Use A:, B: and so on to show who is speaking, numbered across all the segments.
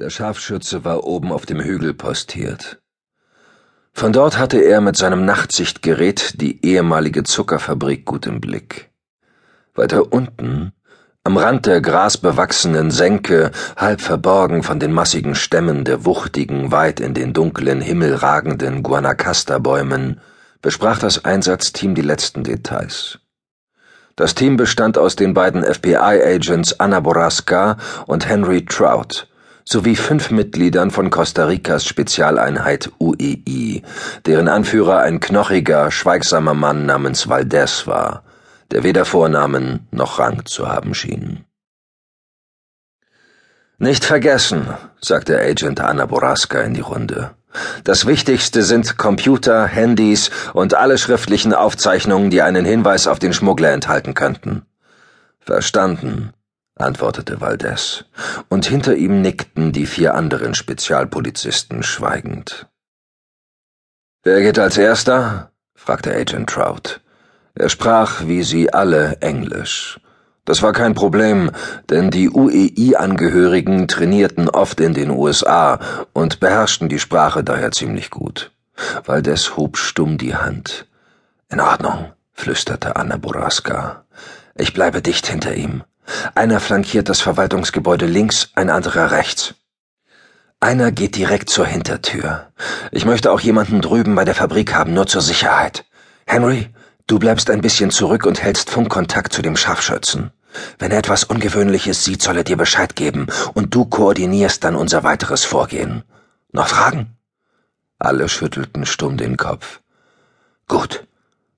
A: Der Scharfschütze war oben auf dem Hügel postiert. Von dort hatte er mit seinem Nachtsichtgerät die ehemalige Zuckerfabrik gut im Blick. Weiter unten, am Rand der grasbewachsenen Senke, halb verborgen von den massigen Stämmen der wuchtigen, weit in den dunklen Himmel ragenden Guanacasta-Bäumen, besprach das Einsatzteam die letzten Details. Das Team bestand aus den beiden FBI-Agents Anna Borasca und Henry Trout, sowie fünf Mitgliedern von Costa Ricas Spezialeinheit UEI, deren Anführer ein knochiger, schweigsamer Mann namens Valdez war, der weder Vornamen noch Rang zu haben schien. Nicht vergessen, sagte Agent Anna Borasca in die Runde. Das Wichtigste sind Computer, Handys und alle schriftlichen Aufzeichnungen, die einen Hinweis auf den Schmuggler enthalten könnten. Verstanden, antwortete Valdez, und hinter ihm nickten die vier anderen Spezialpolizisten schweigend. Wer geht als erster? fragte Agent Trout. Er sprach, wie sie alle, Englisch. Das war kein Problem, denn die UEI-Angehörigen trainierten oft in den USA und beherrschten die Sprache daher ziemlich gut. Valdez hob stumm die Hand. In Ordnung, flüsterte Anna Boraska. Ich bleibe dicht hinter ihm. Einer flankiert das Verwaltungsgebäude links, ein anderer rechts. Einer geht direkt zur Hintertür. Ich möchte auch jemanden drüben bei der Fabrik haben, nur zur Sicherheit. Henry, du bleibst ein bisschen zurück und hältst Funkkontakt zu dem Scharfschützen. Wenn er etwas Ungewöhnliches sieht, soll er dir Bescheid geben, und du koordinierst dann unser weiteres Vorgehen. Noch Fragen? Alle schüttelten stumm den Kopf. Gut,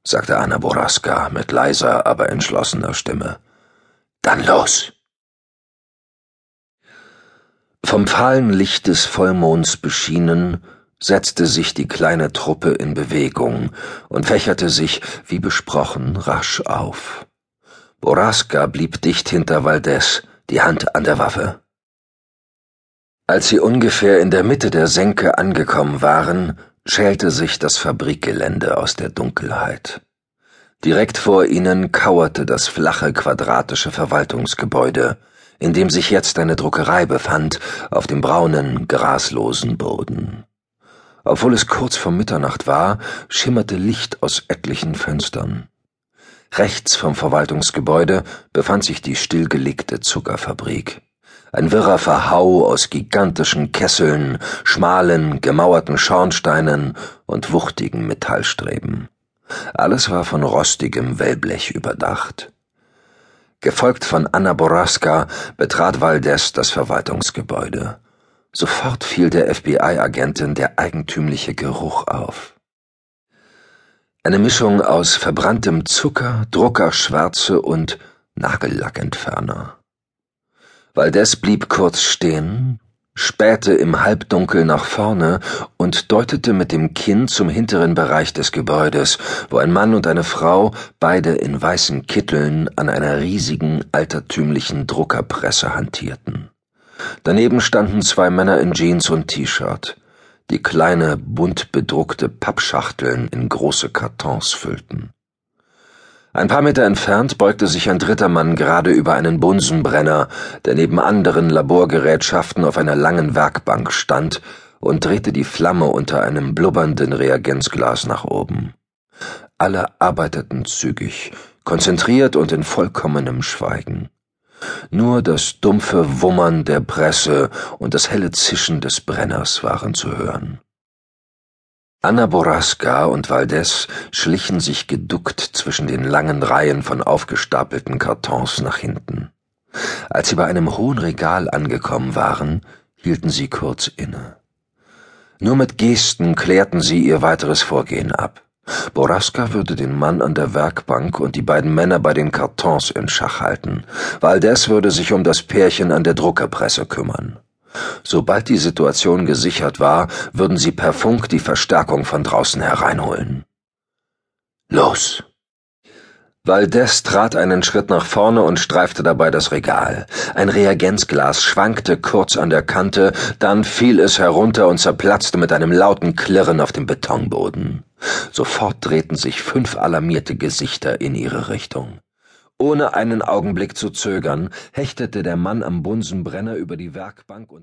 A: sagte Anna Boraska mit leiser, aber entschlossener Stimme. Dann los! Vom fahlen Licht des Vollmonds beschienen, setzte sich die kleine Truppe in Bewegung und fächerte sich, wie besprochen, rasch auf. Boraska blieb dicht hinter Valdez, die Hand an der Waffe. Als sie ungefähr in der Mitte der Senke angekommen waren, schälte sich das Fabrikgelände aus der Dunkelheit. Direkt vor ihnen kauerte das flache quadratische Verwaltungsgebäude, in dem sich jetzt eine Druckerei befand, auf dem braunen, graslosen Boden. Obwohl es kurz vor Mitternacht war, schimmerte Licht aus etlichen Fenstern. Rechts vom Verwaltungsgebäude befand sich die stillgelegte Zuckerfabrik. Ein wirrer Verhau aus gigantischen Kesseln, schmalen, gemauerten Schornsteinen und wuchtigen Metallstreben. Alles war von rostigem Wellblech überdacht. Gefolgt von Anna Boraska betrat Valdez das Verwaltungsgebäude. Sofort fiel der FBI-Agentin der eigentümliche Geruch auf. Eine Mischung aus verbranntem Zucker, Druckerschwärze und Nagellackentferner. Valdez blieb kurz stehen, spähte im Halbdunkel nach vorne und deutete mit dem Kinn zum hinteren Bereich des Gebäudes, wo ein Mann und eine Frau, beide in weißen Kitteln, an einer riesigen, altertümlichen Druckerpresse hantierten. Daneben standen zwei Männer in Jeans und T-Shirt, die kleine, bunt bedruckte Pappschachteln in große Kartons füllten. Ein paar Meter entfernt beugte sich ein dritter Mann gerade über einen Bunsenbrenner, der neben anderen Laborgerätschaften auf einer langen Werkbank stand, und drehte die Flamme unter einem blubbernden Reagenzglas nach oben. Alle arbeiteten zügig, konzentriert und in vollkommenem Schweigen. Nur das dumpfe Wummern der Presse und das helle Zischen des Brenners waren zu hören. Anna Boraska und Valdez schlichen sich geduckt zwischen den langen Reihen von aufgestapelten Kartons nach hinten. Als sie bei einem hohen Regal angekommen waren, hielten sie kurz inne. Nur mit Gesten klärten sie ihr weiteres Vorgehen ab. Boraska würde den Mann an der Werkbank und die beiden Männer bei den Kartons in Schach halten. Valdez würde sich um das Pärchen an der Druckerpresse kümmern. Sobald die Situation gesichert war, würden sie per Funk die Verstärkung von draußen hereinholen. Los! Valdez trat einen Schritt nach vorne und streifte dabei das Regal. Ein Reagenzglas schwankte kurz an der Kante, dann fiel es herunter und zerplatzte mit einem lauten Klirren auf dem Betonboden. Sofort drehten sich fünf alarmierte Gesichter in ihre Richtung. Ohne einen Augenblick zu zögern, hechtete der Mann am Bunsenbrenner über die Werkbank und